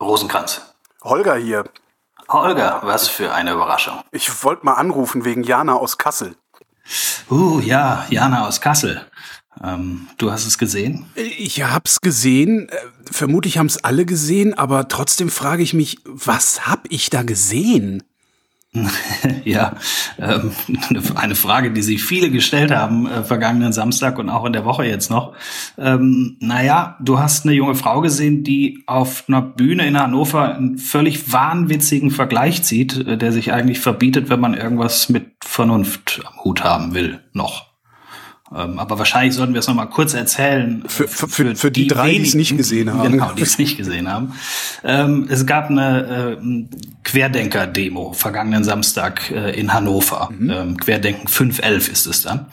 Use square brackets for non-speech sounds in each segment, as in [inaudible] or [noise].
Rosenkranz. Holger hier. Holger, was für eine Überraschung. Ich wollte mal anrufen wegen Jana aus Kassel. Uh, ja, Jana aus Kassel. Ähm, du hast es gesehen? Ich hab's gesehen. Äh, vermutlich haben's alle gesehen, aber trotzdem frage ich mich, was hab ich da gesehen? [laughs] ja, ähm, [laughs] eine Frage, die sich viele gestellt haben äh, vergangenen Samstag und auch in der Woche jetzt noch. Ähm, naja, du hast eine junge Frau gesehen, die auf einer Bühne in Hannover einen völlig wahnwitzigen Vergleich zieht, äh, der sich eigentlich verbietet, wenn man irgendwas mit Vernunft am Hut haben will, noch. Ähm, aber wahrscheinlich sollten wir es nochmal kurz erzählen. Für, für, für, für die, die, drei, die es nicht gesehen haben. Genau, die es nicht gesehen haben. Ähm, es gab eine äh, Querdenker-Demo vergangenen Samstag äh, in Hannover. Mhm. Ähm, Querdenken 511 ist es dann.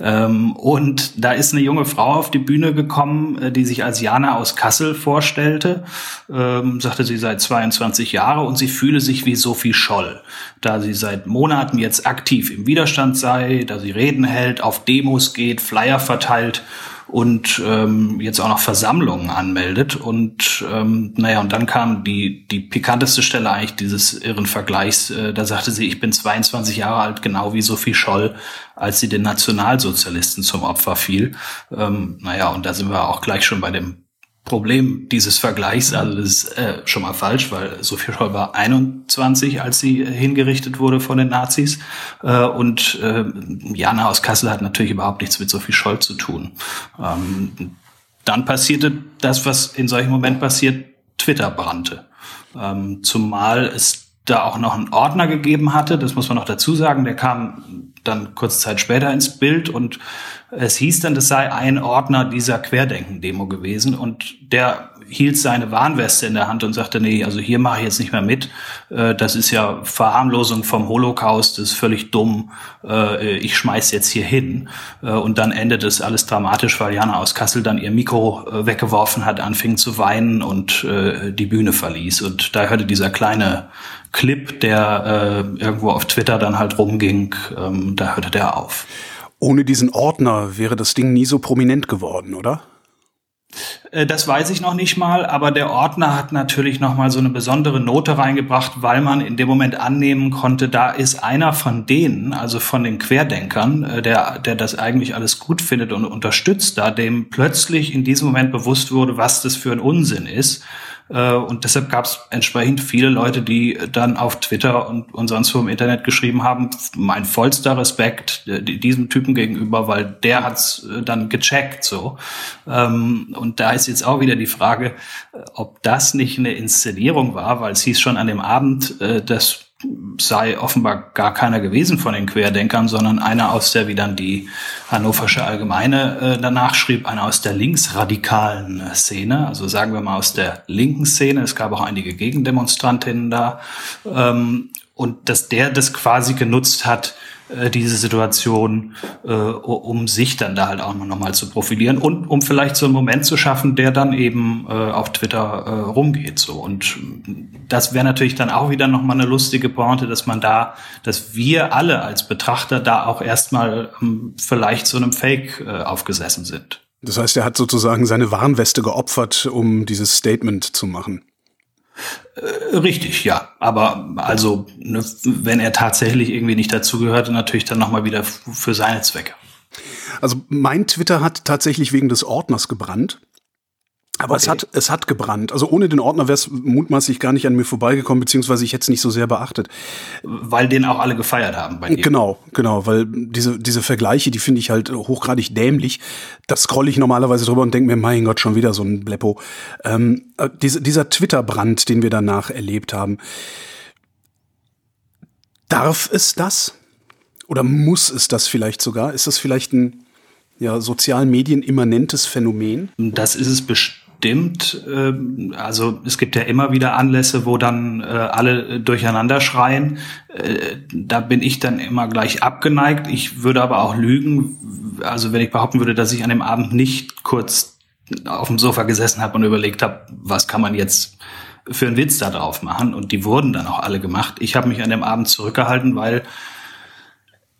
Ähm, und da ist eine junge Frau auf die Bühne gekommen, äh, die sich als Jana aus Kassel vorstellte. Ähm, sagte, sie sei 22 Jahre und sie fühle sich wie Sophie Scholl, da sie seit Monaten jetzt aktiv im Widerstand sei, da sie Reden hält, auf Demos geht, geht, Flyer verteilt und ähm, jetzt auch noch Versammlungen anmeldet. Und ähm, naja, und dann kam die, die pikanteste Stelle eigentlich dieses irren Vergleichs. Äh, da sagte sie, ich bin 22 Jahre alt, genau wie Sophie Scholl, als sie den Nationalsozialisten zum Opfer fiel. Ähm, naja, und da sind wir auch gleich schon bei dem Problem dieses Vergleichs, also das ist äh, schon mal falsch, weil Sophie Scholl war 21, als sie hingerichtet wurde von den Nazis. Äh, und äh, Jana aus Kassel hat natürlich überhaupt nichts mit Sophie Scholl zu tun. Ähm, dann passierte das, was in solchen Momenten passiert, Twitter brannte. Ähm, zumal es da auch noch einen Ordner gegeben hatte, das muss man noch dazu sagen, der kam dann kurze Zeit später ins Bild und es hieß dann, das sei ein Ordner dieser Querdenken-Demo gewesen und der hielt seine Warnweste in der Hand und sagte, nee, also hier mache ich jetzt nicht mehr mit. Äh, das ist ja Verharmlosung vom Holocaust, das ist völlig dumm. Äh, ich schmeiß jetzt hier hin. Äh, und dann endet es alles dramatisch, weil Jana aus Kassel dann ihr Mikro weggeworfen hat, anfing zu weinen und die Bühne verließ. Und da hörte dieser kleine Clip, der irgendwo auf Twitter dann halt rumging, ähm, da hörte der auf. Ohne diesen Ordner wäre das Ding nie so prominent geworden, oder? Äh, das weiß ich noch nicht mal, aber der Ordner hat natürlich noch mal so eine besondere Note reingebracht, weil man in dem Moment annehmen konnte, da ist einer von denen, also von den Querdenkern, äh, der, der das eigentlich alles gut findet und unterstützt, da dem plötzlich in diesem Moment bewusst wurde, was das für ein Unsinn ist äh, und deshalb gab es entsprechend viele Leute, die dann auf Twitter und, und sonst wo im Internet geschrieben haben, mein vollster Respekt diesem Typen gegenüber, weil der hat's äh, dann gecheckt so. Ähm, und da ist jetzt auch wieder die Frage, ob das nicht eine Inszenierung war, weil es hieß schon an dem Abend, dass sei offenbar gar keiner gewesen von den Querdenkern, sondern einer aus der, wie dann die Hannoversche Allgemeine äh, danach schrieb, einer aus der linksradikalen äh, Szene, also sagen wir mal aus der linken Szene. Es gab auch einige Gegendemonstrantinnen da. Ähm, und dass der das quasi genutzt hat, äh, diese Situation, äh, um sich dann da halt auch nochmal zu profilieren und um vielleicht so einen Moment zu schaffen, der dann eben äh, auf Twitter äh, rumgeht. So. Und das wäre natürlich dann auch wieder nochmal eine lustige Pointe, dass man da, dass wir alle als Betrachter da auch erstmal ähm, vielleicht so einem Fake äh, aufgesessen sind. Das heißt, er hat sozusagen seine Warnweste geopfert, um dieses Statement zu machen. Äh, richtig, ja. Aber also, ne, wenn er tatsächlich irgendwie nicht dazugehörte, natürlich dann nochmal wieder für seine Zwecke. Also mein Twitter hat tatsächlich wegen des Ordners gebrannt. Aber okay. es hat, es hat gebrannt. Also ohne den Ordner wäre es mutmaßlich gar nicht an mir vorbeigekommen, beziehungsweise ich hätte es nicht so sehr beachtet. Weil den auch alle gefeiert haben bei dir. Genau, genau, weil diese, diese Vergleiche, die finde ich halt hochgradig dämlich. Da scrolle ich normalerweise drüber und denke mir, mein Gott, schon wieder so ein Bleppo. Ähm, äh, diese, dieser Twitter-Brand, den wir danach erlebt haben. Darf es das? Oder muss es das vielleicht sogar? Ist das vielleicht ein ja, sozialen Medien immanentes Phänomen? Das ist es bestimmt stimmt. Ähm, also es gibt ja immer wieder Anlässe, wo dann äh, alle durcheinander schreien. Äh, da bin ich dann immer gleich abgeneigt. Ich würde aber auch lügen. Also wenn ich behaupten würde, dass ich an dem Abend nicht kurz auf dem Sofa gesessen habe und überlegt habe, was kann man jetzt für einen Witz da drauf machen. Und die wurden dann auch alle gemacht. Ich habe mich an dem Abend zurückgehalten, weil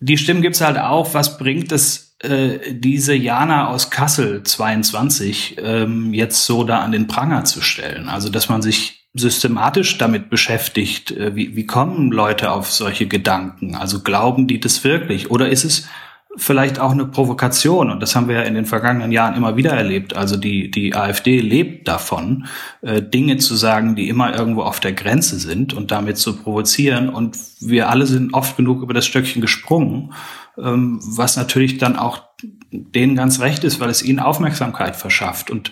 die Stimmen gibt's halt auch. Was bringt es äh, diese Jana aus Kassel 22 ähm, jetzt so da an den Pranger zu stellen. Also dass man sich systematisch damit beschäftigt? Äh, wie, wie kommen Leute auf solche Gedanken? Also glauben die das wirklich? Oder ist es vielleicht auch eine Provokation? Und das haben wir ja in den vergangenen Jahren immer wieder erlebt. Also die, die AfD lebt davon, äh, Dinge zu sagen, die immer irgendwo auf der Grenze sind und damit zu provozieren. Und wir alle sind oft genug über das Stöckchen gesprungen, ähm, was natürlich dann auch denen ganz recht ist, weil es ihnen Aufmerksamkeit verschafft. Und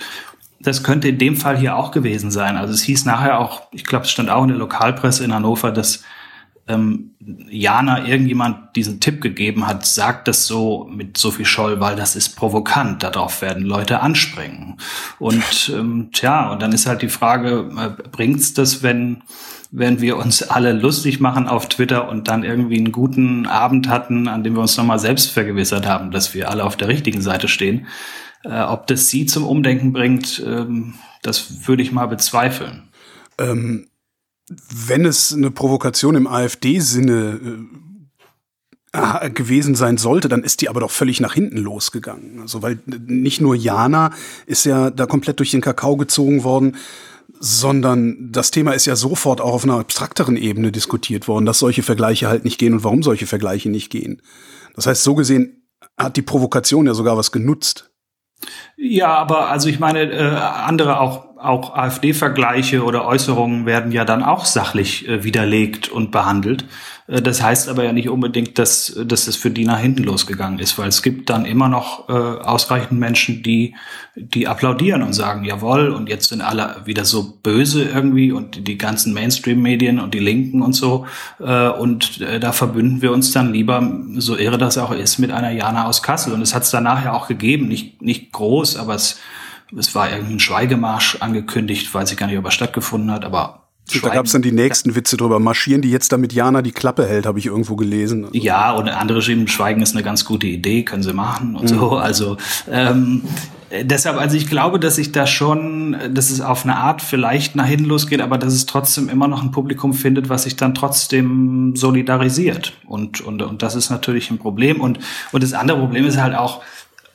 das könnte in dem Fall hier auch gewesen sein. Also es hieß nachher auch, ich glaube, es stand auch in der Lokalpresse in Hannover, dass ähm, Jana irgendjemand diesen Tipp gegeben hat, sagt das so mit Sophie Scholl, weil das ist provokant, darauf werden Leute anspringen. Und [laughs] ähm, tja, und dann ist halt die Frage, äh, bringt's das, wenn wenn wir uns alle lustig machen auf Twitter und dann irgendwie einen guten Abend hatten, an dem wir uns nochmal selbst vergewissert haben, dass wir alle auf der richtigen Seite stehen. Äh, ob das sie zum Umdenken bringt, ähm, das würde ich mal bezweifeln. Ähm, wenn es eine Provokation im AfD-Sinne äh, gewesen sein sollte, dann ist die aber doch völlig nach hinten losgegangen. Also weil nicht nur Jana ist ja da komplett durch den Kakao gezogen worden, sondern das Thema ist ja sofort auch auf einer abstrakteren Ebene diskutiert worden, dass solche Vergleiche halt nicht gehen und warum solche Vergleiche nicht gehen. Das heißt, so gesehen hat die Provokation ja sogar was genutzt. Ja, aber also ich meine, äh, andere auch auch AfD-Vergleiche oder Äußerungen werden ja dann auch sachlich äh, widerlegt und behandelt. Äh, das heißt aber ja nicht unbedingt, dass, dass es für die nach hinten losgegangen ist, weil es gibt dann immer noch äh, ausreichend Menschen, die, die applaudieren und sagen, jawohl, und jetzt sind alle wieder so böse irgendwie und die ganzen Mainstream-Medien und die Linken und so. Äh, und äh, da verbünden wir uns dann lieber, so irre das auch ist, mit einer Jana aus Kassel. Und es hat es danach ja auch gegeben, nicht, nicht groß, aber es es war irgendein Schweigemarsch angekündigt, weiß ich gar nicht, ob er stattgefunden hat, aber da gab es dann die nächsten Witze drüber. Marschieren die jetzt, damit Jana die Klappe hält, habe ich irgendwo gelesen. Ja, und andere schrieben, Schweigen ist eine ganz gute Idee, können sie machen und mhm. so. Also ähm, deshalb, also ich glaube, dass ich da schon, dass es auf eine Art vielleicht nach hinten losgeht, aber dass es trotzdem immer noch ein Publikum findet, was sich dann trotzdem solidarisiert. Und, und, und das ist natürlich ein Problem. Und, und das andere Problem ist halt auch,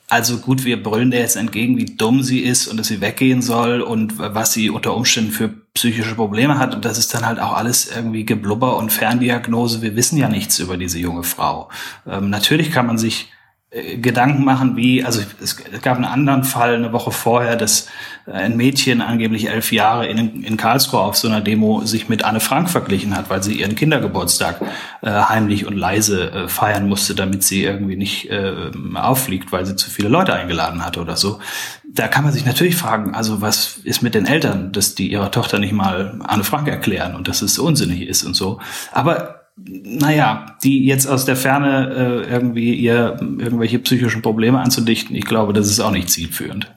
also gut, wir brüllen der jetzt entgegen, wie dumm sie ist und dass sie weggehen soll und was sie unter Umständen für psychische Probleme hat. Und das ist dann halt auch alles irgendwie Geblubber und Ferndiagnose. Wir wissen ja nichts über diese junge Frau. Ähm, natürlich kann man sich Gedanken machen, wie, also es, es, gab einen anderen Fall eine Woche vorher, dass äh, ein Mädchen angeblich elf Jahre in, in Karlsruhe auf so einer Demo sich mit Anne Frank verglichen hat, weil sie ihren Kindergeburtstag äh, heimlich und leise äh, feiern musste, damit sie irgendwie nicht äh, auffliegt, weil sie zu viele Leute eingeladen hatte oder so. Da kann man sich natürlich fragen, also was ist mit den Eltern, dass die ihrer Tochter nicht mal Anne Frank erklären und dass es unsinnig ist und so. Aber naja, die jetzt aus der Ferne äh, irgendwie ihr irgendwelche psychischen Probleme anzudichten, ich glaube, das ist auch nicht zielführend.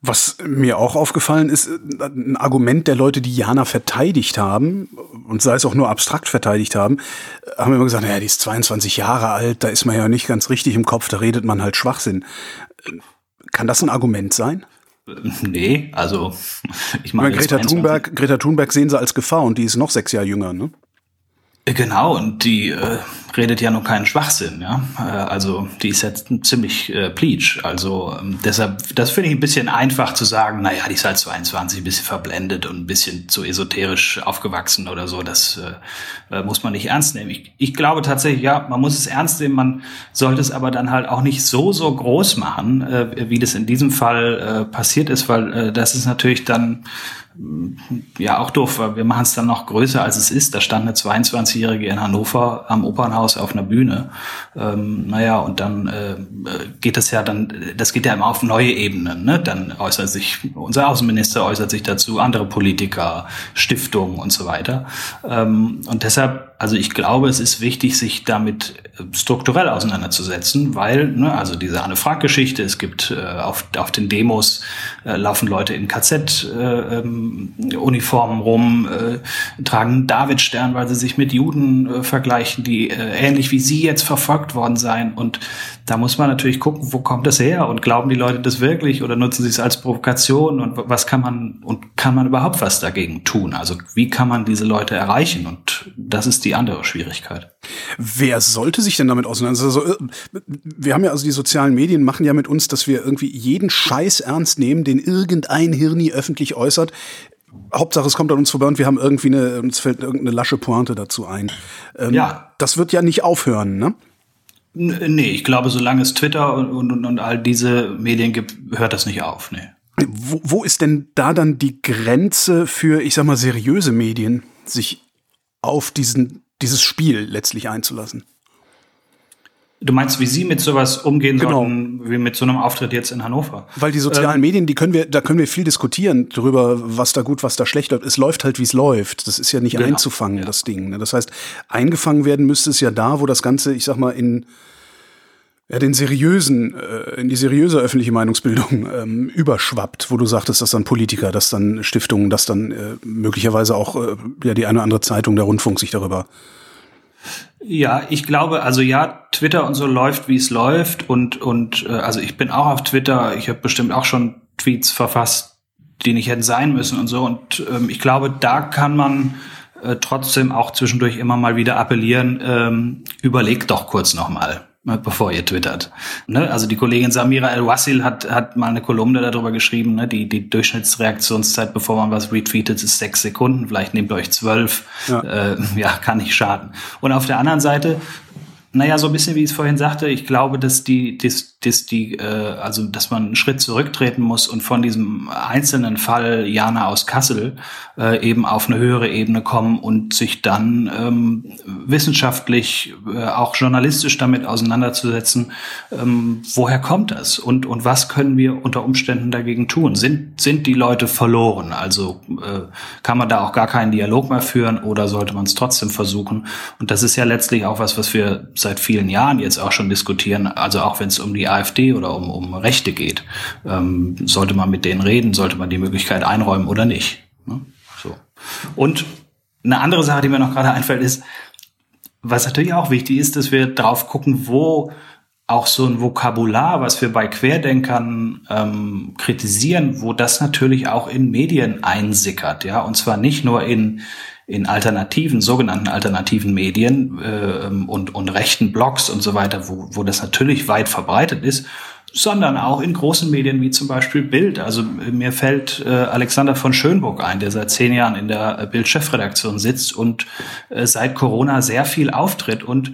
Was mir auch aufgefallen ist, ein Argument der Leute, die Jana verteidigt haben, und sei es auch nur abstrakt verteidigt haben, haben immer gesagt, naja, die ist 22 Jahre alt, da ist man ja nicht ganz richtig im Kopf, da redet man halt Schwachsinn. Kann das ein Argument sein? Nee, also [laughs] ich meine. Greta Thunberg, Greta Thunberg sehen sie als Gefahr und die ist noch sechs Jahre jünger, ne? Genau, und die äh, redet ja noch keinen Schwachsinn, ja. Äh, also die ist jetzt ziemlich äh, pleatsch. Also ähm, deshalb, das finde ich ein bisschen einfach zu sagen, naja, die ist halt 22, ein bisschen verblendet und ein bisschen zu esoterisch aufgewachsen oder so. Das äh, äh, muss man nicht ernst nehmen. Ich, ich glaube tatsächlich, ja, man muss es ernst nehmen, man sollte es aber dann halt auch nicht so, so groß machen, äh, wie das in diesem Fall äh, passiert ist, weil äh, das ist natürlich dann ja auch doof, weil wir machen es dann noch größer, als es ist. Da stand eine 22-Jährige in Hannover am Opernhaus auf einer Bühne. Ähm, naja, und dann äh, geht das ja dann, das geht ja immer auf neue Ebenen. Ne? Dann äußert sich, unser Außenminister äußert sich dazu, andere Politiker, Stiftungen und so weiter. Ähm, und deshalb also ich glaube, es ist wichtig, sich damit äh, strukturell auseinanderzusetzen, weil, ne, also diese Anne Frank-Geschichte, es gibt äh, auf, auf den Demos äh, laufen Leute in KZ-Uniformen äh, ähm, rum, äh, tragen Davidstern, weil sie sich mit Juden äh, vergleichen, die äh, ähnlich wie sie jetzt verfolgt worden seien. Und da muss man natürlich gucken, wo kommt das her und glauben die Leute das wirklich oder nutzen sie es als Provokation und was kann man und kann man überhaupt was dagegen tun? Also wie kann man diese Leute erreichen? Und das ist die andere Schwierigkeit. Wer sollte sich denn damit auseinandersetzen? Also, äh, wir haben ja also die sozialen Medien machen ja mit uns, dass wir irgendwie jeden Scheiß ernst nehmen, den irgendein Hirni öffentlich äußert Hauptsache, es kommt an uns vorbei und wir haben irgendwie eine, uns fällt irgendeine lasche Pointe dazu ein. Ähm, ja. Das wird ja nicht aufhören, ne? Nee, ich glaube, solange es Twitter und, und, und all diese Medien gibt, hört das nicht auf. Nee. Wo, wo ist denn da dann die Grenze für, ich sag mal, seriöse Medien, sich auf diesen, dieses Spiel letztlich einzulassen? Du meinst, wie Sie mit sowas umgehen genau. sollten, wie mit so einem Auftritt jetzt in Hannover? Weil die sozialen ähm, Medien, die können wir, da können wir viel diskutieren darüber, was da gut, was da schlecht läuft. Es läuft halt, wie es läuft. Das ist ja nicht genau. einzufangen, ja. das Ding. Ne? Das heißt, eingefangen werden müsste es ja da, wo das Ganze, ich sag mal, in ja, den seriösen, äh, in die seriöse öffentliche Meinungsbildung ähm, überschwappt, wo du sagtest, dass dann Politiker, dass dann Stiftungen, dass dann äh, möglicherweise auch äh, ja die eine oder andere Zeitung, der Rundfunk sich darüber ja, ich glaube, also ja, Twitter und so läuft, wie es läuft. Und, und äh, also ich bin auch auf Twitter, ich habe bestimmt auch schon Tweets verfasst, die nicht hätten sein müssen und so. Und ähm, ich glaube, da kann man äh, trotzdem auch zwischendurch immer mal wieder appellieren, ähm, überlegt doch kurz nochmal bevor ihr twittert. Ne? Also die Kollegin Samira El-Wassil hat, hat mal eine Kolumne darüber geschrieben, ne? die, die Durchschnittsreaktionszeit, bevor man was retweetet, ist sechs Sekunden, vielleicht nehmt ihr euch zwölf, ja. Äh, ja, kann nicht schaden. Und auf der anderen Seite naja, so ein bisschen wie ich es vorhin sagte, ich glaube, dass die, dass, dass die, äh, also dass man einen Schritt zurücktreten muss und von diesem einzelnen Fall Jana aus Kassel äh, eben auf eine höhere Ebene kommen und sich dann ähm, wissenschaftlich, äh, auch journalistisch damit auseinanderzusetzen, ähm, woher kommt das und, und was können wir unter Umständen dagegen tun? Sind, sind die Leute verloren? Also äh, kann man da auch gar keinen Dialog mehr führen oder sollte man es trotzdem versuchen? Und das ist ja letztlich auch was, was wir seit vielen Jahren jetzt auch schon diskutieren, also auch wenn es um die AfD oder um, um Rechte geht, ähm, sollte man mit denen reden, sollte man die Möglichkeit einräumen oder nicht. Ne? So. Und eine andere Sache, die mir noch gerade einfällt, ist, was natürlich auch wichtig ist, dass wir drauf gucken, wo auch so ein Vokabular, was wir bei Querdenkern ähm, kritisieren, wo das natürlich auch in Medien einsickert, ja, und zwar nicht nur in in alternativen, sogenannten alternativen Medien äh, und, und rechten Blogs und so weiter, wo, wo das natürlich weit verbreitet ist, sondern auch in großen Medien wie zum Beispiel Bild. Also mir fällt äh, Alexander von Schönburg ein, der seit zehn Jahren in der Bild-Chefredaktion sitzt und äh, seit Corona sehr viel auftritt. Und äh,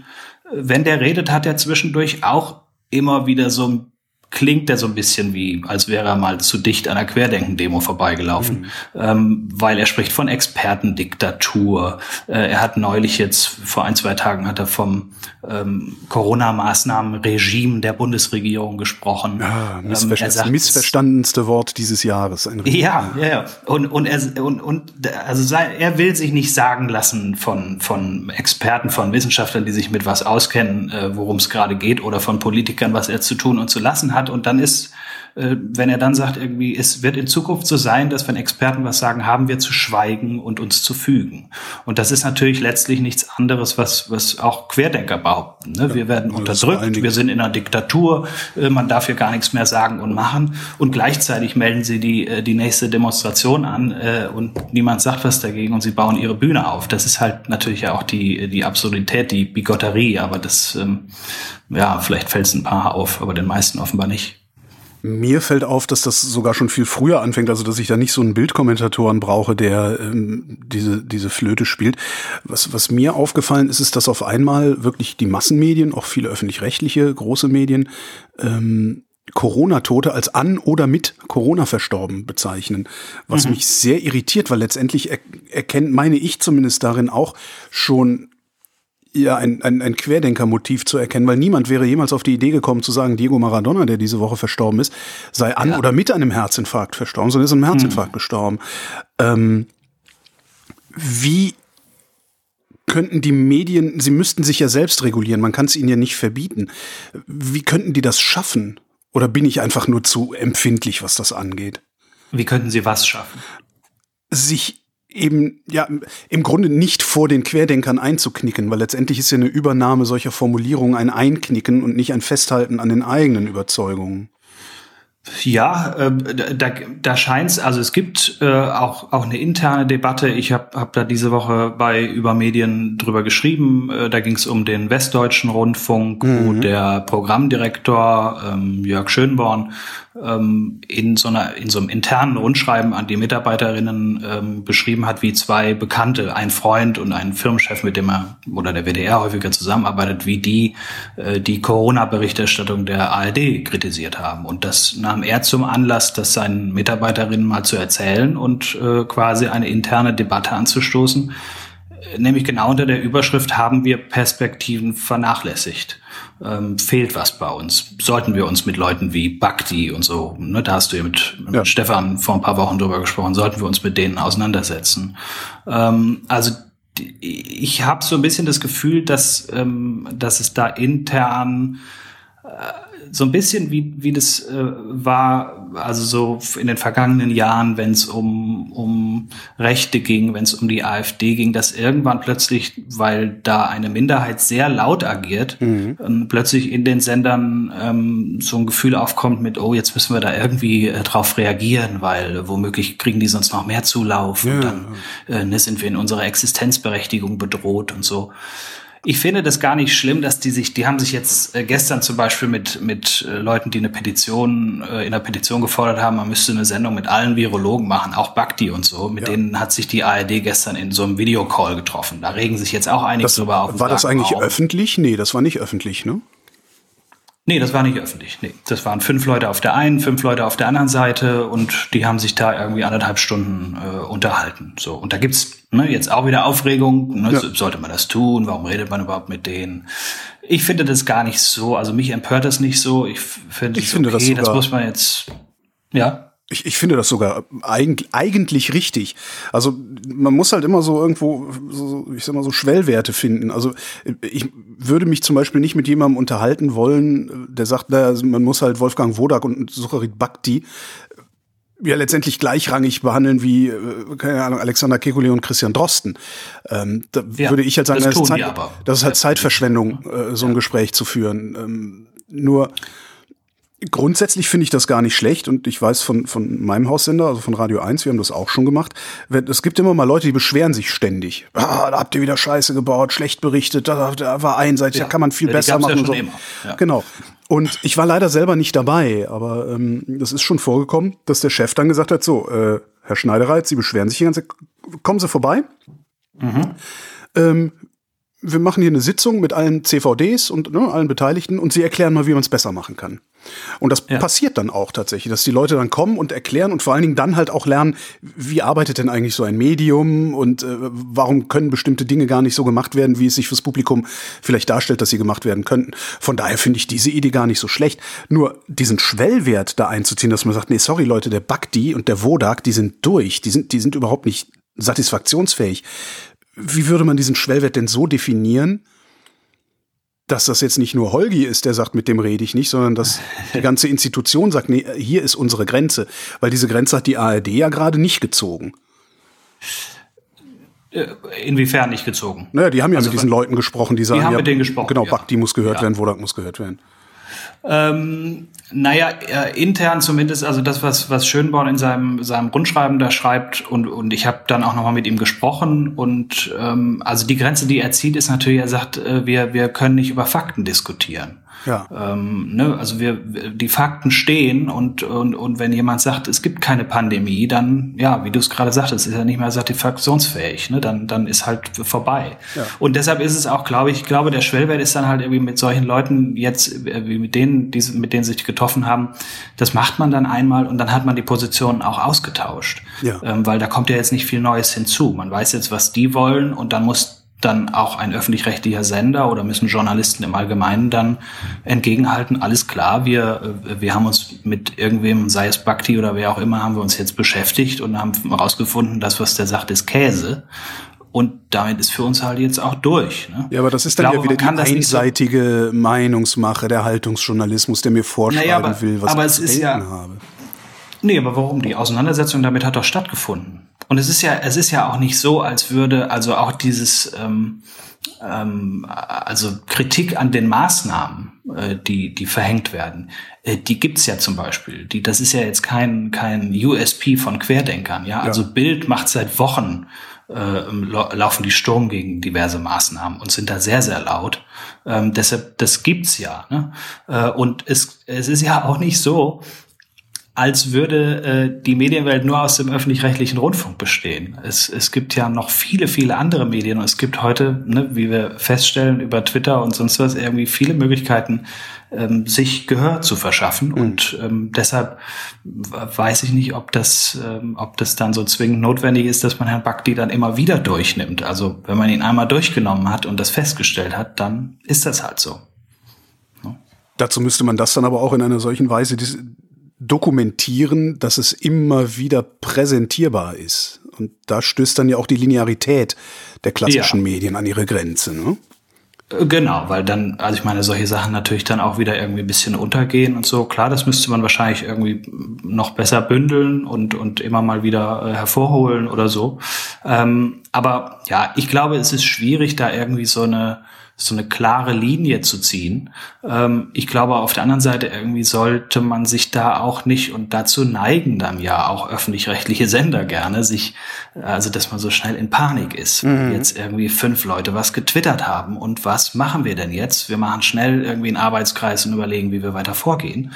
wenn der redet, hat er zwischendurch auch immer wieder so ein klingt der so ein bisschen wie, als wäre er mal zu dicht an der Querdenken-Demo vorbeigelaufen, mhm. ähm, weil er spricht von Expertendiktatur. Äh, er hat neulich jetzt, vor ein, zwei Tagen hat er vom ähm, Corona-Maßnahmen-Regime der Bundesregierung gesprochen. Ah, missver ähm, das sagt, missverstandenste Wort dieses Jahres. ja, ja, ja. Und, und, er, und, und also er will sich nicht sagen lassen von, von Experten, von Wissenschaftlern, die sich mit was auskennen, äh, worum es gerade geht, oder von Politikern, was er zu tun und zu lassen hat hat und dann ist, wenn er dann sagt, irgendwie, es wird in Zukunft so sein, dass wenn Experten was sagen, haben wir zu schweigen und uns zu fügen. Und das ist natürlich letztlich nichts anderes, was, was auch Querdenker behaupten. Ne? Wir werden unterdrückt, wir sind in einer Diktatur, äh, man darf hier gar nichts mehr sagen und machen. Und gleichzeitig melden sie die, äh, die nächste Demonstration an und niemand sagt was dagegen und sie bauen ihre Bühne auf. Das ist halt natürlich auch die, die Absurdität, die Bigotterie, aber das, ähm, ja, vielleicht fällt es ein paar auf, aber den meisten offenbar nicht. Mir fällt auf, dass das sogar schon viel früher anfängt, also dass ich da nicht so einen Bildkommentatoren brauche, der ähm, diese, diese Flöte spielt. Was, was mir aufgefallen ist, ist, dass auf einmal wirklich die Massenmedien, auch viele öffentlich-rechtliche große Medien, ähm, Corona-Tote als an oder mit Corona verstorben bezeichnen, was mhm. mich sehr irritiert, weil letztendlich er erkennt, meine ich zumindest darin auch schon ja ein, ein, ein Querdenkermotiv zu erkennen, weil niemand wäre jemals auf die Idee gekommen zu sagen, Diego Maradona, der diese Woche verstorben ist, sei an ja. oder mit einem Herzinfarkt verstorben, sondern ist an einem Herzinfarkt mhm. gestorben. Ähm, wie könnten die Medien, sie müssten sich ja selbst regulieren, man kann es ihnen ja nicht verbieten. Wie könnten die das schaffen? Oder bin ich einfach nur zu empfindlich, was das angeht? Wie könnten sie was schaffen? Sich eben ja im Grunde nicht vor den Querdenkern einzuknicken, weil letztendlich ist ja eine Übernahme solcher Formulierungen ein Einknicken und nicht ein Festhalten an den eigenen Überzeugungen. Ja, äh, da, da scheint es, also es gibt äh, auch, auch eine interne Debatte. Ich habe hab da diese Woche bei Übermedien drüber geschrieben. Äh, da ging es um den Westdeutschen Rundfunk, mhm. wo der Programmdirektor ähm, Jörg Schönborn ähm, in so einer in so einem internen Rundschreiben an die Mitarbeiterinnen ähm, beschrieben hat, wie zwei Bekannte, ein Freund und ein Firmenchef, mit dem er oder der WDR häufiger zusammenarbeitet, wie die äh, die Corona-Berichterstattung der ARD kritisiert haben. Und das nahm er zum Anlass, das seinen Mitarbeiterinnen mal zu erzählen und äh, quasi eine interne Debatte anzustoßen. Nämlich genau unter der Überschrift haben wir Perspektiven vernachlässigt ähm, fehlt was bei uns. Sollten wir uns mit Leuten wie Bhakti und so, ne, da hast du ja mit, ja. Stefan vor ein paar Wochen drüber gesprochen, sollten wir uns mit denen auseinandersetzen. Ähm, also ich habe so ein bisschen das Gefühl, dass, ähm, dass es da intern äh, so ein bisschen wie, wie das äh, war, also so in den vergangenen Jahren, wenn es um, um Rechte ging, wenn es um die AfD ging, dass irgendwann plötzlich, weil da eine Minderheit sehr laut agiert, mhm. ähm, plötzlich in den Sendern ähm, so ein Gefühl aufkommt mit, oh, jetzt müssen wir da irgendwie äh, drauf reagieren, weil womöglich kriegen die sonst noch mehr Zulauf ja. und dann äh, ne, sind wir in unserer Existenzberechtigung bedroht und so. Ich finde das gar nicht schlimm, dass die sich, die haben sich jetzt äh, gestern zum Beispiel mit, mit äh, Leuten, die eine Petition, äh, in der Petition gefordert haben, man müsste eine Sendung mit allen Virologen machen, auch Bakti und so. Mit ja. denen hat sich die ARD gestern in so einem Videocall getroffen. Da regen sich jetzt auch einige das, drüber auf. War das eigentlich auf. öffentlich? Nee, das war nicht öffentlich, ne? Nee, das war nicht öffentlich. Nee, das waren fünf Leute auf der einen, fünf Leute auf der anderen Seite und die haben sich da irgendwie anderthalb Stunden äh, unterhalten. So und da gibt's ne, jetzt auch wieder Aufregung. Ne, ja. Sollte man das tun? Warum redet man überhaupt mit denen? Ich finde das gar nicht so. Also mich empört das nicht so. Ich finde, ich finde okay, das, das muss man jetzt. Ja. Ich, ich finde das sogar eigentlich, eigentlich richtig. Also man muss halt immer so irgendwo, so, ich sag mal so Schwellwerte finden. Also ich würde mich zum Beispiel nicht mit jemandem unterhalten wollen, der sagt, na, man muss halt Wolfgang Wodak und Sucharit Bhakti ja letztendlich gleichrangig behandeln wie, äh, keine Ahnung, Alexander Kekulé und Christian Drosten. Ähm, da ja, würde ich halt sagen, das, das, ist, Zeit, das ist halt Zeitverschwendung, äh, so ein ja. Gespräch zu führen. Ähm, nur Grundsätzlich finde ich das gar nicht schlecht und ich weiß von, von meinem Haussender, also von Radio 1, wir haben das auch schon gemacht. Es gibt immer mal Leute, die beschweren sich ständig. Ah, da habt ihr wieder Scheiße gebaut, schlecht berichtet, da, da war einseitig, ja. da kann man viel besser machen. Ja so. Ja. Genau. Und ich war leider selber nicht dabei, aber ähm, das ist schon vorgekommen, dass der Chef dann gesagt hat, so, äh, Herr Schneidereit, Sie beschweren sich die ganze Zeit, kommen Sie vorbei. Mhm. Ähm, wir machen hier eine Sitzung mit allen CVDs und ne, allen Beteiligten und sie erklären mal, wie man es besser machen kann. Und das ja. passiert dann auch tatsächlich, dass die Leute dann kommen und erklären und vor allen Dingen dann halt auch lernen, wie arbeitet denn eigentlich so ein Medium und äh, warum können bestimmte Dinge gar nicht so gemacht werden, wie es sich fürs Publikum vielleicht darstellt, dass sie gemacht werden könnten. Von daher finde ich diese Idee gar nicht so schlecht. Nur diesen Schwellwert da einzuziehen, dass man sagt, nee, sorry Leute, der Bakti und der Wodak, die sind durch, die sind, die sind überhaupt nicht satisfaktionsfähig. Wie würde man diesen Schwellwert denn so definieren, dass das jetzt nicht nur Holgi ist, der sagt, mit dem rede ich nicht, sondern dass [laughs] die ganze Institution sagt, nee, hier ist unsere Grenze. Weil diese Grenze hat die ARD ja gerade nicht gezogen. Äh, inwiefern nicht gezogen? Naja, die haben ja also, mit diesen Leuten gesprochen, die sagen, die haben ja, mit denen gesprochen. Genau, ja. Bakti muss gehört ja. werden, Wodak muss gehört werden. Ähm, naja, äh, intern zumindest, also das, was, was Schönborn in seinem, seinem Rundschreiben da schreibt und, und ich habe dann auch nochmal mit ihm gesprochen und ähm, also die Grenze, die er zieht, ist natürlich, er sagt, äh, wir, wir können nicht über Fakten diskutieren. Ja. Ähm, ne, also wir, die Fakten stehen und, und, und wenn jemand sagt, es gibt keine Pandemie, dann, ja, wie du es gerade sagtest, ist ja nicht mehr satisfaktionsfähig, ne? dann, dann ist halt vorbei. Ja. Und deshalb ist es auch, glaube ich, ich glaube, der Schwellwert ist dann halt irgendwie mit solchen Leuten jetzt, äh, wie mit denen, die, mit denen sich getroffen haben, das macht man dann einmal und dann hat man die Positionen auch ausgetauscht. Ja. Ähm, weil da kommt ja jetzt nicht viel Neues hinzu. Man weiß jetzt, was die wollen und dann muss dann auch ein öffentlich-rechtlicher Sender oder müssen Journalisten im Allgemeinen dann entgegenhalten, alles klar, wir, äh, wir haben uns mit irgendwem, sei es Bhakti oder wer auch immer, haben wir uns jetzt beschäftigt und haben herausgefunden, das, was der sagt, ist Käse. Und damit ist für uns halt jetzt auch durch. Ne? Ja, aber das ist dann glaube, ja wieder die einseitige so Meinungsmache, der Haltungsjournalismus, der mir vorschreiben naja, aber, will, was aber ich zu denken ja, habe. Nee, aber warum? Die Auseinandersetzung damit hat doch stattgefunden. Und es ist ja, es ist ja auch nicht so, als würde also auch dieses ähm, ähm, also Kritik an den Maßnahmen, äh, die die verhängt werden, äh, die gibt's ja zum Beispiel. Die, das ist ja jetzt kein kein USP von Querdenkern, ja. Also ja. Bild macht seit Wochen äh, laufen die Sturm gegen diverse Maßnahmen und sind da sehr, sehr laut. Ähm, deshalb, das gibt's ja. Ne? Äh, und es, es ist ja auch nicht so, als würde äh, die Medienwelt nur aus dem öffentlich-rechtlichen Rundfunk bestehen. Es, es gibt ja noch viele, viele andere Medien und es gibt heute, ne, wie wir feststellen, über Twitter und sonst was irgendwie viele Möglichkeiten, ähm, sich Gehör zu verschaffen. Mhm. Und ähm, deshalb weiß ich nicht, ob das, ähm, ob das dann so zwingend notwendig ist, dass man Herrn Bakti dann immer wieder durchnimmt. Also wenn man ihn einmal durchgenommen hat und das festgestellt hat, dann ist das halt so. Dazu müsste man das dann aber auch in einer solchen Weise dokumentieren, dass es immer wieder präsentierbar ist. Und da stößt dann ja auch die Linearität der klassischen ja. Medien an ihre Grenze. Ne? Äh, genau, weil dann, also ich meine, solche Sachen natürlich dann auch wieder irgendwie ein bisschen untergehen und so. Klar, das müsste man wahrscheinlich irgendwie noch besser bündeln und, und immer mal wieder äh, hervorholen oder so. Ähm, aber ja, ich glaube, es ist schwierig, da irgendwie so eine, so eine klare Linie zu ziehen. Ähm, ich glaube, auf der anderen Seite irgendwie sollte man sich da auch nicht, und dazu neigen dann ja auch öffentlich-rechtliche Sender gerne, sich, also dass man so schnell in Panik ist, mhm. jetzt irgendwie fünf Leute was getwittert haben und was machen wir denn jetzt? Wir machen schnell irgendwie einen Arbeitskreis und überlegen, wie wir weiter vorgehen.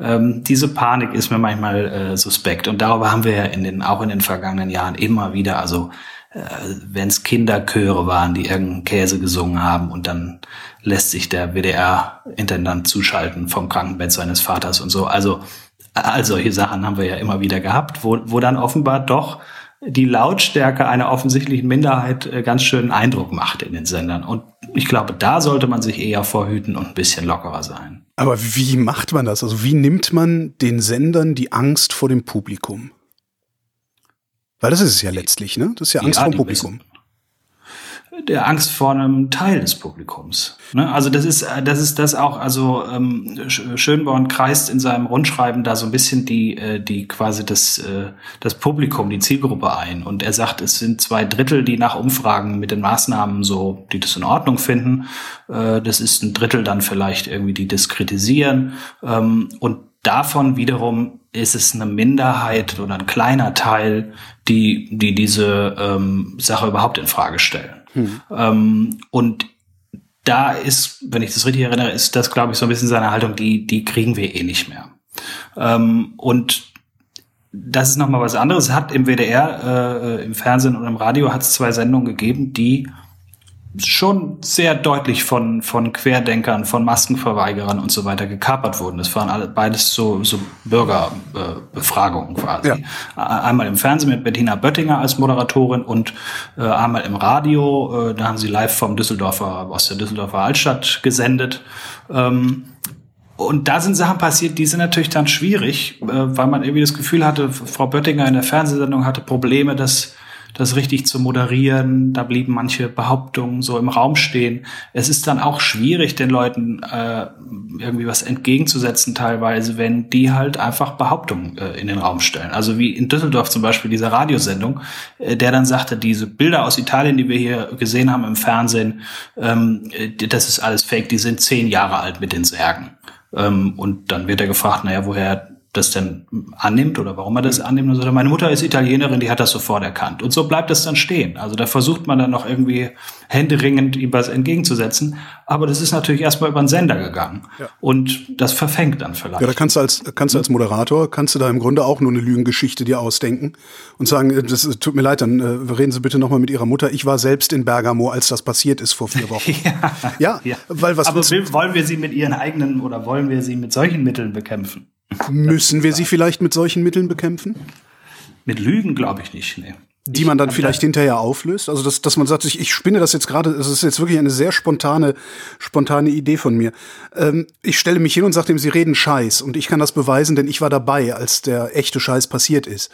Ähm, diese Panik ist mir manchmal äh, suspekt und darüber haben wir ja in den, auch in den vergangenen Jahren immer wieder, also äh, wenn es Kinderchöre waren, die irgendeinen Käse gesungen haben und dann lässt sich der WDR-Intendant zuschalten vom Krankenbett seines Vaters und so. Also all solche Sachen haben wir ja immer wieder gehabt, wo, wo dann offenbar doch die Lautstärke einer offensichtlichen Minderheit äh, ganz schönen Eindruck macht in den Sendern. Und ich glaube, da sollte man sich eher vorhüten und ein bisschen lockerer sein. Aber wie macht man das? Also wie nimmt man den Sendern die Angst vor dem Publikum? Weil das ist es ja letztlich, ne? Das ist ja Angst ja, vor dem Publikum. Der Angst vor einem Teil des Publikums. Ne? Also das ist, das ist das auch, also ähm, Schönborn kreist in seinem Rundschreiben da so ein bisschen die, äh, die quasi das, äh, das Publikum, die Zielgruppe ein. Und er sagt, es sind zwei Drittel, die nach Umfragen mit den Maßnahmen so, die das in Ordnung finden. Äh, das ist ein Drittel dann vielleicht irgendwie, die das kritisieren. Ähm, und davon wiederum ist es eine Minderheit oder ein kleiner Teil, die, die diese ähm, Sache überhaupt in Frage stellen. Hm. Ähm, und da ist, wenn ich das richtig erinnere, ist das, glaube ich, so ein bisschen seine Haltung, die, die kriegen wir eh nicht mehr. Ähm, und das ist nochmal was anderes. Es hat im WDR, äh, im Fernsehen und im Radio hat es zwei Sendungen gegeben, die schon sehr deutlich von, von Querdenkern, von Maskenverweigerern und so weiter gekapert wurden. Das waren alle, beides so, so Bürgerbefragungen äh, quasi. Ja. Einmal im Fernsehen mit Bettina Böttinger als Moderatorin und äh, einmal im Radio. Äh, da haben sie live vom Düsseldorfer, aus der Düsseldorfer Altstadt gesendet. Ähm, und da sind Sachen passiert, die sind natürlich dann schwierig, äh, weil man irgendwie das Gefühl hatte, Frau Böttinger in der Fernsehsendung hatte Probleme, dass das richtig zu moderieren. Da blieben manche Behauptungen so im Raum stehen. Es ist dann auch schwierig, den Leuten äh, irgendwie was entgegenzusetzen, teilweise, wenn die halt einfach Behauptungen äh, in den Raum stellen. Also wie in Düsseldorf zum Beispiel diese Radiosendung, äh, der dann sagte, diese Bilder aus Italien, die wir hier gesehen haben im Fernsehen, ähm, das ist alles fake, die sind zehn Jahre alt mit den Särgen. Ähm, und dann wird er gefragt, naja, woher das denn annimmt oder warum er das annimmt. Und sagt, meine Mutter ist Italienerin, die hat das sofort erkannt. Und so bleibt das dann stehen. Also da versucht man dann noch irgendwie händeringend ihm was entgegenzusetzen. Aber das ist natürlich erstmal über den Sender gegangen. Ja. Und das verfängt dann vielleicht. Ja, da kannst du als, kannst du als Moderator, kannst du da im Grunde auch nur eine Lügengeschichte dir ausdenken und sagen, äh, das tut mir leid, dann äh, reden Sie bitte nochmal mit Ihrer Mutter. Ich war selbst in Bergamo, als das passiert ist vor vier [laughs] Wochen. ja, ja, ja, weil was Aber will, wollen wir sie mit ihren eigenen oder wollen wir sie mit solchen Mitteln bekämpfen? Müssen wir sie vielleicht mit solchen Mitteln bekämpfen? Mit Lügen glaube ich nicht, nee. Die man dann vielleicht hinterher auflöst? Also, dass, dass man sagt, ich, ich spinne das jetzt gerade, das ist jetzt wirklich eine sehr spontane, spontane Idee von mir. Ähm, ich stelle mich hin und sage dem, sie reden Scheiß und ich kann das beweisen, denn ich war dabei, als der echte Scheiß passiert ist.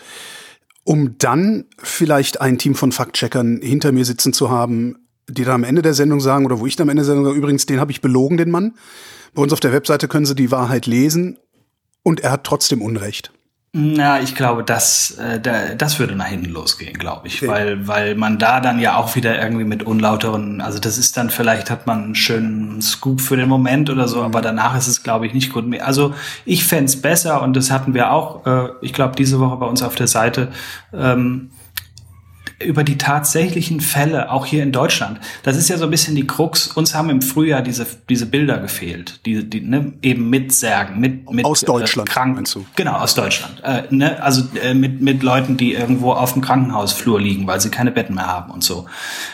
Um dann vielleicht ein Team von Faktcheckern hinter mir sitzen zu haben, die dann am Ende der Sendung sagen, oder wo ich dann am Ende der Sendung sage, übrigens, den habe ich belogen, den Mann. Bei uns auf der Webseite können Sie die Wahrheit lesen und er hat trotzdem Unrecht. Na, ich glaube, das, äh, das würde nach hinten losgehen, glaube ich, okay. weil, weil man da dann ja auch wieder irgendwie mit unlauteren, also das ist dann vielleicht hat man einen schönen Scoop für den Moment oder so, mhm. aber danach ist es, glaube ich, nicht gut mehr. Also ich fände besser und das hatten wir auch, äh, ich glaube, diese Woche bei uns auf der Seite, ähm, über die tatsächlichen Fälle, auch hier in Deutschland. Das ist ja so ein bisschen die Krux. Uns haben im Frühjahr diese, diese Bilder gefehlt, die, die ne, eben mit Särgen, mit, mit aus Deutschland, äh, Kranken. Genau, aus Deutschland. Äh, ne, also äh, mit, mit Leuten, die irgendwo auf dem Krankenhausflur liegen, weil sie keine Betten mehr haben und so.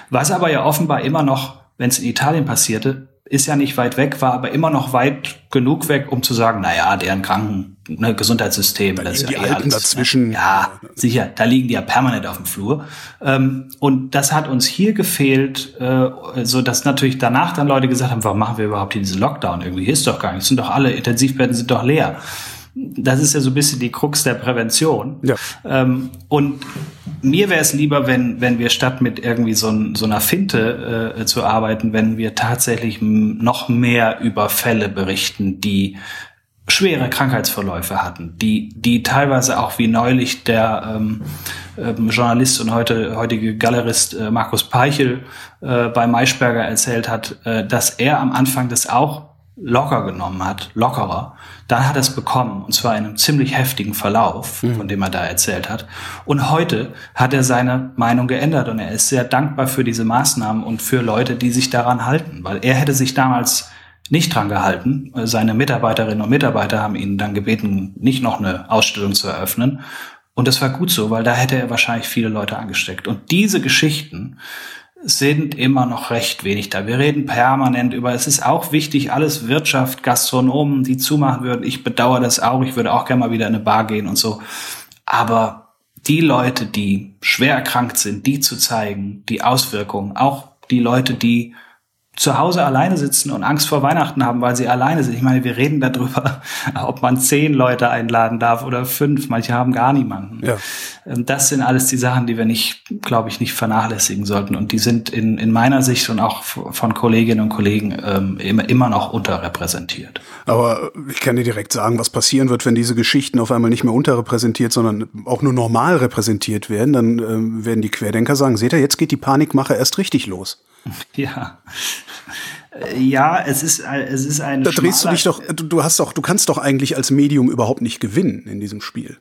Was aber ja offenbar immer noch, wenn es in Italien passierte, ist ja nicht weit weg, war aber immer noch weit genug weg, um zu sagen, na ja, deren Kranken, ne, Gesundheitssystem, da das ist ja die eh alles, dazwischen. Ja, sicher, da liegen die ja permanent auf dem Flur. Ähm, und das hat uns hier gefehlt, äh, so dass natürlich danach dann Leute gesagt haben, warum machen wir überhaupt hier diesen Lockdown? Irgendwie ist doch gar nichts, sind doch alle Intensivbetten sind doch leer das ist ja so ein bisschen die Krux der Prävention. Ja. Ähm, und mir wäre es lieber, wenn, wenn wir statt mit irgendwie so, ein, so einer Finte äh, zu arbeiten, wenn wir tatsächlich noch mehr über Fälle berichten, die schwere Krankheitsverläufe hatten, die, die teilweise auch wie neulich der ähm, ähm, Journalist und heute, heutige Galerist äh, Markus Peichel äh, bei Maischberger erzählt hat, äh, dass er am Anfang das auch locker genommen hat, lockerer, dann hat er es bekommen, und zwar in einem ziemlich heftigen Verlauf, mhm. von dem er da erzählt hat. Und heute hat er seine Meinung geändert und er ist sehr dankbar für diese Maßnahmen und für Leute, die sich daran halten, weil er hätte sich damals nicht dran gehalten. Seine Mitarbeiterinnen und Mitarbeiter haben ihn dann gebeten, nicht noch eine Ausstellung zu eröffnen. Und das war gut so, weil da hätte er wahrscheinlich viele Leute angesteckt. Und diese Geschichten, sind immer noch recht wenig da. Wir reden permanent über, es ist auch wichtig, alles Wirtschaft, Gastronomen, die zumachen würden. Ich bedauere das auch. Ich würde auch gerne mal wieder in eine Bar gehen und so. Aber die Leute, die schwer erkrankt sind, die zu zeigen, die Auswirkungen, auch die Leute, die zu Hause alleine sitzen und Angst vor Weihnachten haben, weil sie alleine sind. Ich meine, wir reden darüber, [laughs] ob man zehn Leute einladen darf oder fünf. Manche haben gar niemanden. Ja. Ähm, das sind alles die Sachen, die wir nicht, glaube ich, nicht vernachlässigen sollten. Und die sind in, in meiner Sicht und auch von Kolleginnen und Kollegen ähm, immer, immer noch unterrepräsentiert. Aber ich kann dir direkt sagen, was passieren wird, wenn diese Geschichten auf einmal nicht mehr unterrepräsentiert, sondern auch nur normal repräsentiert werden. Dann ähm, werden die Querdenker sagen, seht ihr, jetzt geht die Panikmache erst richtig los. [laughs] Ja. Ja, es ist, es ist ein. Da drehst du dich doch, du hast doch, du kannst doch eigentlich als Medium überhaupt nicht gewinnen in diesem Spiel.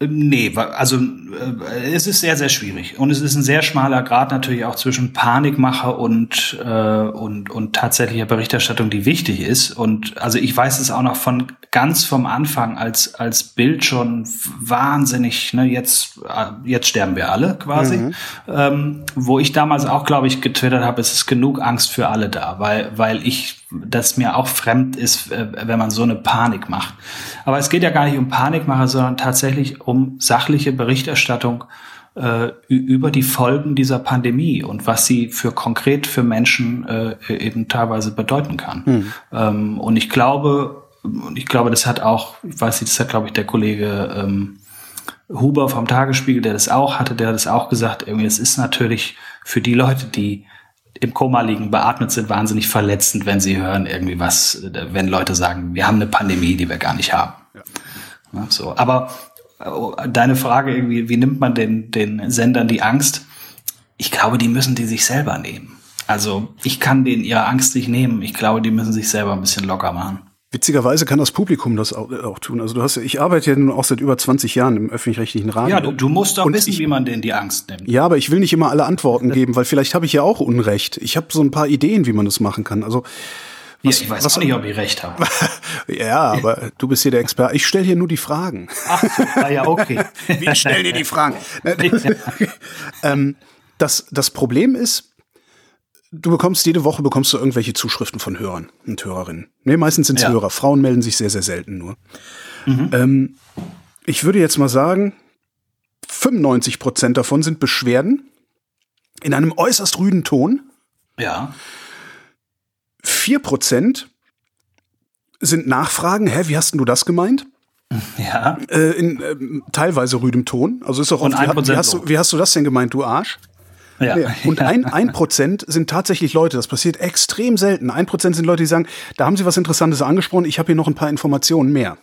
Nee, also äh, es ist sehr, sehr schwierig. Und es ist ein sehr schmaler Grad natürlich auch zwischen Panikmache und, äh, und, und tatsächlicher Berichterstattung, die wichtig ist. Und also ich weiß es auch noch von ganz vom Anfang als, als Bild schon wahnsinnig, ne, jetzt, äh, jetzt sterben wir alle quasi. Mhm. Ähm, wo ich damals auch, glaube ich, getwittert habe, es ist genug Angst für alle da, weil, weil ich das mir auch fremd ist, äh, wenn man so eine Panik macht. Aber es geht ja gar nicht um Panikmache, sondern tatsächlich um sachliche Berichterstattung äh, über die Folgen dieser Pandemie und was sie für konkret für Menschen äh, eben teilweise bedeuten kann. Hm. Ähm, und ich glaube, ich glaube, das hat auch, ich weiß nicht, das hat, glaube ich, der Kollege ähm, Huber vom Tagesspiegel, der das auch hatte, der hat das auch gesagt, irgendwie, es ist natürlich für die Leute, die im Koma liegen, beatmet sind, wahnsinnig verletzend, wenn sie hören irgendwie was, wenn Leute sagen, wir haben eine Pandemie, die wir gar nicht haben. Ja. Ja, so, aber äh, deine Frage irgendwie, wie nimmt man den, den Sendern die Angst? Ich glaube, die müssen die sich selber nehmen. Also ich kann denen ihre Angst nicht nehmen. Ich glaube, die müssen sich selber ein bisschen locker machen. Witzigerweise kann das Publikum das auch, auch, tun. Also du hast, ich arbeite ja nun auch seit über 20 Jahren im öffentlich-rechtlichen Radio. Ja, du, du musst doch wissen, ich, wie man denn die Angst nimmt. Ja, aber ich will nicht immer alle Antworten geben, weil vielleicht habe ich ja auch Unrecht. Ich habe so ein paar Ideen, wie man das machen kann. Also was, ja, ich weiß was, auch nicht, ob ich recht habe. [laughs] ja, aber du bist hier der Experte. Ich stelle hier nur die Fragen. Ach, so, ja, okay. [laughs] Wie stell dir die Fragen? [laughs] ähm, das, das Problem ist, Du bekommst jede Woche bekommst du irgendwelche Zuschriften von Hörern und Hörerinnen. Nee, meistens sind es ja. Hörer. Frauen melden sich sehr, sehr selten nur. Mhm. Ähm, ich würde jetzt mal sagen, 95 Prozent davon sind Beschwerden in einem äußerst rüden Ton. Ja. 4 Prozent sind Nachfragen. Hä, wie hast denn du das gemeint? [laughs] Ja. Äh, in äh, teilweise rüdem Ton. Also ist auch oft, wie, wie, hast du, wie hast du das denn gemeint, du Arsch? Ja. [laughs] Und ein, ein Prozent sind tatsächlich Leute, das passiert extrem selten. Ein Prozent sind Leute, die sagen, da haben sie was Interessantes angesprochen, ich habe hier noch ein paar Informationen mehr.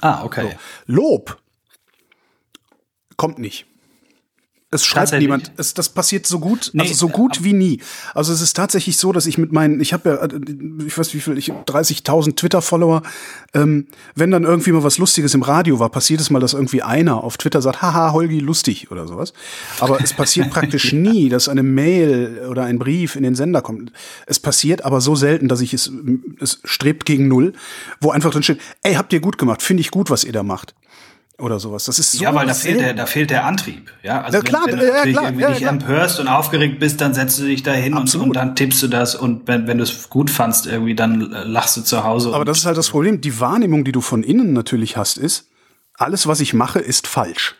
Ah, okay. So. Lob kommt nicht. Es schreibt niemand. Es, das passiert so gut, nee, also so gut wie nie. Also es ist tatsächlich so, dass ich mit meinen, ich habe ja, äh, ich weiß wie viel, ich 30.000 Twitter-Follower. Ähm, wenn dann irgendwie mal was Lustiges im Radio war, passiert es mal, dass irgendwie einer auf Twitter sagt, haha, Holgi, lustig oder sowas. Aber es passiert [laughs] praktisch nie, dass eine Mail oder ein Brief in den Sender kommt. Es passiert aber so selten, dass ich es, es strebt gegen null, wo einfach drin steht, ey, habt ihr gut gemacht, finde ich gut, was ihr da macht oder sowas. Das ist so ja, weil da fehlt der, da fehlt der Antrieb. Ja, also ja, klar, wenn, wenn du ja, klar, ja, dich empörst und aufgeregt bist, dann setzt du dich da hin und, und, dann tippst du das und wenn, wenn du es gut fandst, irgendwie, dann lachst du zu Hause. Aber das ist halt das Problem. Die Wahrnehmung, die du von innen natürlich hast, ist, alles, was ich mache, ist falsch.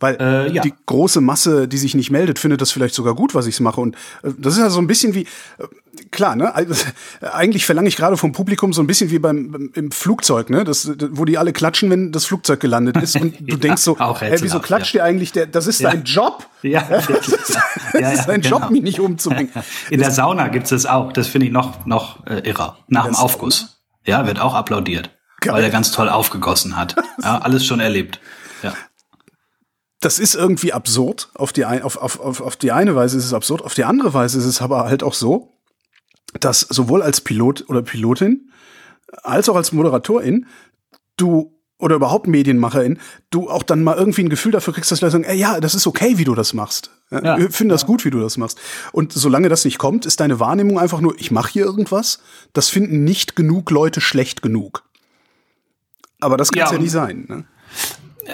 Weil äh, ja. die große Masse, die sich nicht meldet, findet das vielleicht sogar gut, was ich mache. Und äh, das ist ja so ein bisschen wie, äh, klar, ne? Also, [laughs] eigentlich verlange ich gerade vom Publikum so ein bisschen wie beim im Flugzeug, ne? Das, wo die alle klatschen, wenn das Flugzeug gelandet ist. Und du ja, [laughs] denkst so, hey, wieso klatscht ja. ihr eigentlich? Der, das ist dein Job. [laughs] Ja, das ist, das ist dein genau. Job, mich nicht umzubringen. In der Sauna gibt es auch. Das finde ich noch, noch äh, irrer. Nach dem Aufguss. Ja, wird auch applaudiert. Geil. Weil er ganz toll aufgegossen hat. Ja, alles schon erlebt. Ja das ist irgendwie absurd. Auf die, ein, auf, auf, auf, auf die eine Weise ist es absurd, auf die andere Weise ist es aber halt auch so, dass sowohl als Pilot oder Pilotin als auch als Moderatorin du oder überhaupt Medienmacherin, du auch dann mal irgendwie ein Gefühl dafür kriegst, dass Leute sagen, ey, ja, das ist okay, wie du das machst. Ja, Wir finden das gut, wie du das machst. Und solange das nicht kommt, ist deine Wahrnehmung einfach nur, ich mache hier irgendwas. Das finden nicht genug Leute schlecht genug. Aber das kann es ja, ja nie sein. Ne?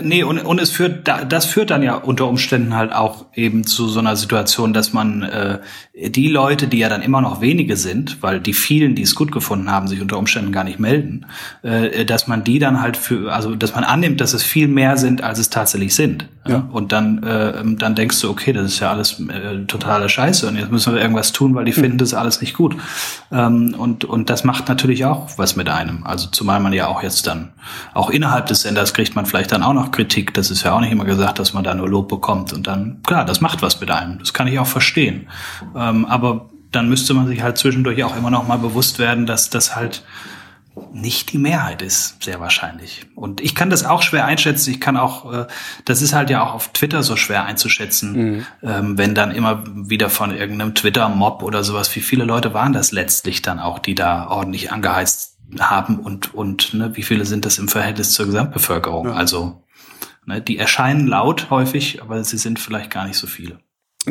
Nee, und, und es führt, das führt dann ja unter Umständen halt auch eben zu so einer Situation, dass man äh, die Leute, die ja dann immer noch wenige sind, weil die vielen, die es gut gefunden haben, sich unter Umständen gar nicht melden, äh, dass man die dann halt für, also dass man annimmt, dass es viel mehr sind, als es tatsächlich sind. Ja. Und dann, äh, dann denkst du, okay, das ist ja alles äh, totale Scheiße und jetzt müssen wir irgendwas tun, weil die mhm. finden das alles nicht gut. Ähm, und, und das macht natürlich auch was mit einem. Also zumal man ja auch jetzt dann, auch innerhalb des Senders kriegt man vielleicht dann auch noch Kritik. Das ist ja auch nicht immer gesagt, dass man da nur Lob bekommt. Und dann, klar, das macht was mit einem. Das kann ich auch verstehen. Ähm, aber dann müsste man sich halt zwischendurch auch immer noch mal bewusst werden, dass das halt nicht die Mehrheit ist, sehr wahrscheinlich. Und ich kann das auch schwer einschätzen. Ich kann auch, äh, das ist halt ja auch auf Twitter so schwer einzuschätzen, mhm. ähm, wenn dann immer wieder von irgendeinem Twitter-Mob oder sowas, wie viele Leute waren das letztlich dann auch, die da ordentlich angeheizt haben und, und ne, wie viele sind das im Verhältnis zur Gesamtbevölkerung? Ja. Also, ne, die erscheinen laut häufig, aber sie sind vielleicht gar nicht so viele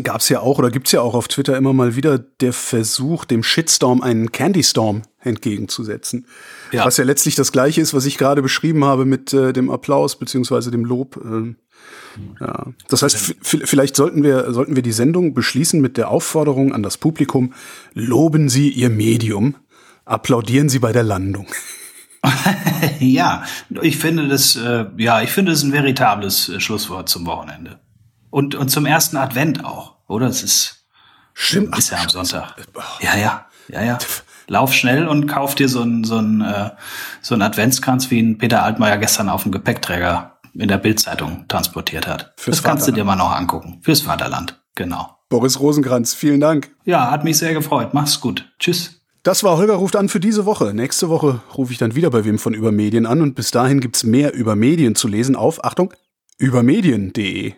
gab es ja auch oder gibt's ja auch auf Twitter immer mal wieder der Versuch, dem Shitstorm einen Candy Storm entgegenzusetzen. Ja. Was ja letztlich das gleiche ist, was ich gerade beschrieben habe mit äh, dem Applaus beziehungsweise dem Lob. Äh, ja. Das heißt, vielleicht sollten wir, sollten wir die Sendung beschließen mit der Aufforderung an das Publikum, loben Sie Ihr Medium, applaudieren Sie bei der Landung. [laughs] ja, ich finde das, äh, ja, ich finde es ein veritables äh, Schlusswort zum Wochenende. Und, und zum ersten Advent auch, oder? Es ist, Stimmt. ist ja am Sonntag. Ja, ja, ja, ja. Lauf schnell und kauf dir so ein so äh, so ein Adventskranz, wie ihn Peter Altmaier gestern auf dem Gepäckträger in der Bildzeitung transportiert hat. Fürs das kannst du dir mal noch angucken. Fürs Vaterland, genau. Boris Rosenkranz, vielen Dank. Ja, hat mich sehr gefreut. Mach's gut. Tschüss. Das war Holger ruft an für diese Woche. Nächste Woche rufe ich dann wieder bei wem von Übermedien an und bis dahin gibt's mehr über Medien zu lesen auf, Achtung, übermedien.de.